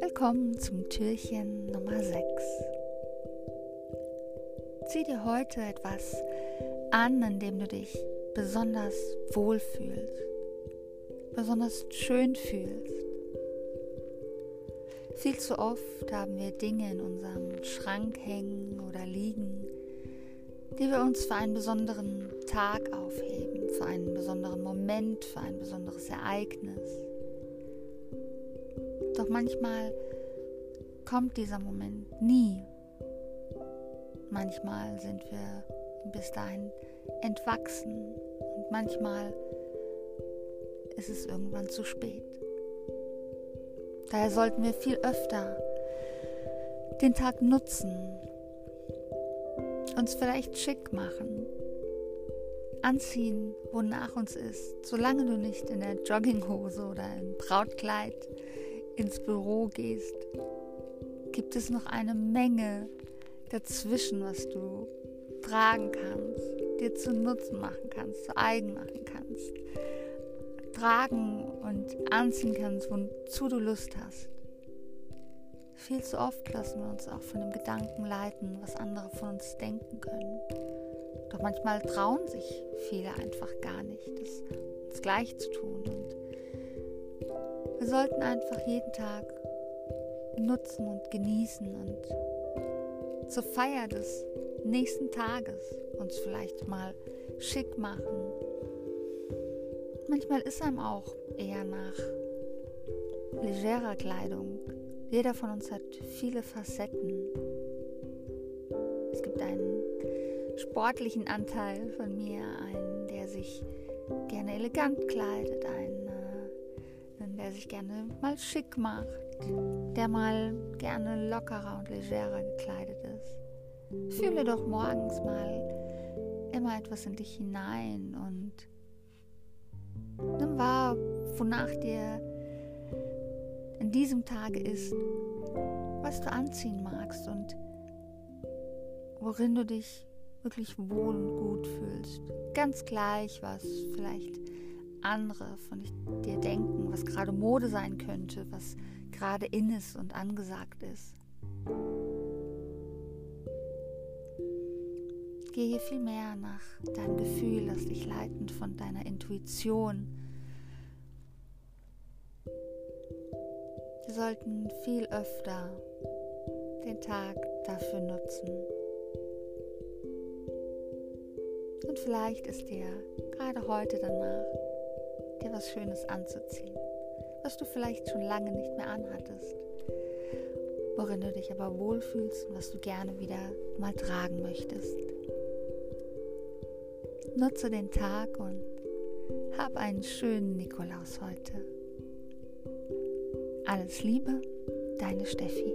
Willkommen zum Türchen Nummer 6. Zieh dir heute etwas an, in dem du dich besonders wohlfühlst, besonders schön fühlst. Viel zu oft haben wir Dinge in unserem Schrank hängen oder liegen, die wir uns für einen besonderen Tag aufheben, für einen besonderen Moment, für ein besonderes Ereignis. Doch manchmal kommt dieser Moment nie. Manchmal sind wir bis dahin entwachsen und manchmal ist es irgendwann zu spät. Daher sollten wir viel öfter den Tag nutzen, uns vielleicht schick machen, anziehen, wonach uns ist, solange du nicht in der Jogginghose oder im Brautkleid ins Büro gehst, gibt es noch eine Menge dazwischen, was du tragen kannst, dir zu Nutzen machen kannst, zu eigen machen kannst tragen und anziehen kannst, wozu du Lust hast. Viel zu oft lassen wir uns auch von dem Gedanken leiten, was andere von uns denken können. Doch manchmal trauen sich viele einfach gar nicht, das uns gleich zu tun. Und wir sollten einfach jeden Tag nutzen und genießen und zur Feier des nächsten Tages uns vielleicht mal schick machen, Manchmal ist einem auch eher nach legerer Kleidung. Jeder von uns hat viele Facetten. Es gibt einen sportlichen Anteil von mir, einen, der sich gerne elegant kleidet, einen, äh, der sich gerne mal schick macht, der mal gerne lockerer und legerer gekleidet ist. Fühle doch morgens mal immer etwas in dich hinein und Nimm wahr, wonach dir diesem Tage ist, was du anziehen magst und worin du dich wirklich wohl und gut fühlst. Ganz gleich, was vielleicht andere von dir denken, was gerade Mode sein könnte, was gerade in ist und angesagt ist. Gehe viel mehr nach deinem Gefühl, lass dich leiten von deiner Intuition. Wir sollten viel öfter den Tag dafür nutzen. Und vielleicht ist dir gerade heute danach, dir was Schönes anzuziehen, was du vielleicht schon lange nicht mehr anhattest, worin du dich aber wohlfühlst und was du gerne wieder mal tragen möchtest. Nutze den Tag und hab einen schönen Nikolaus heute. Alles Liebe, deine Steffi.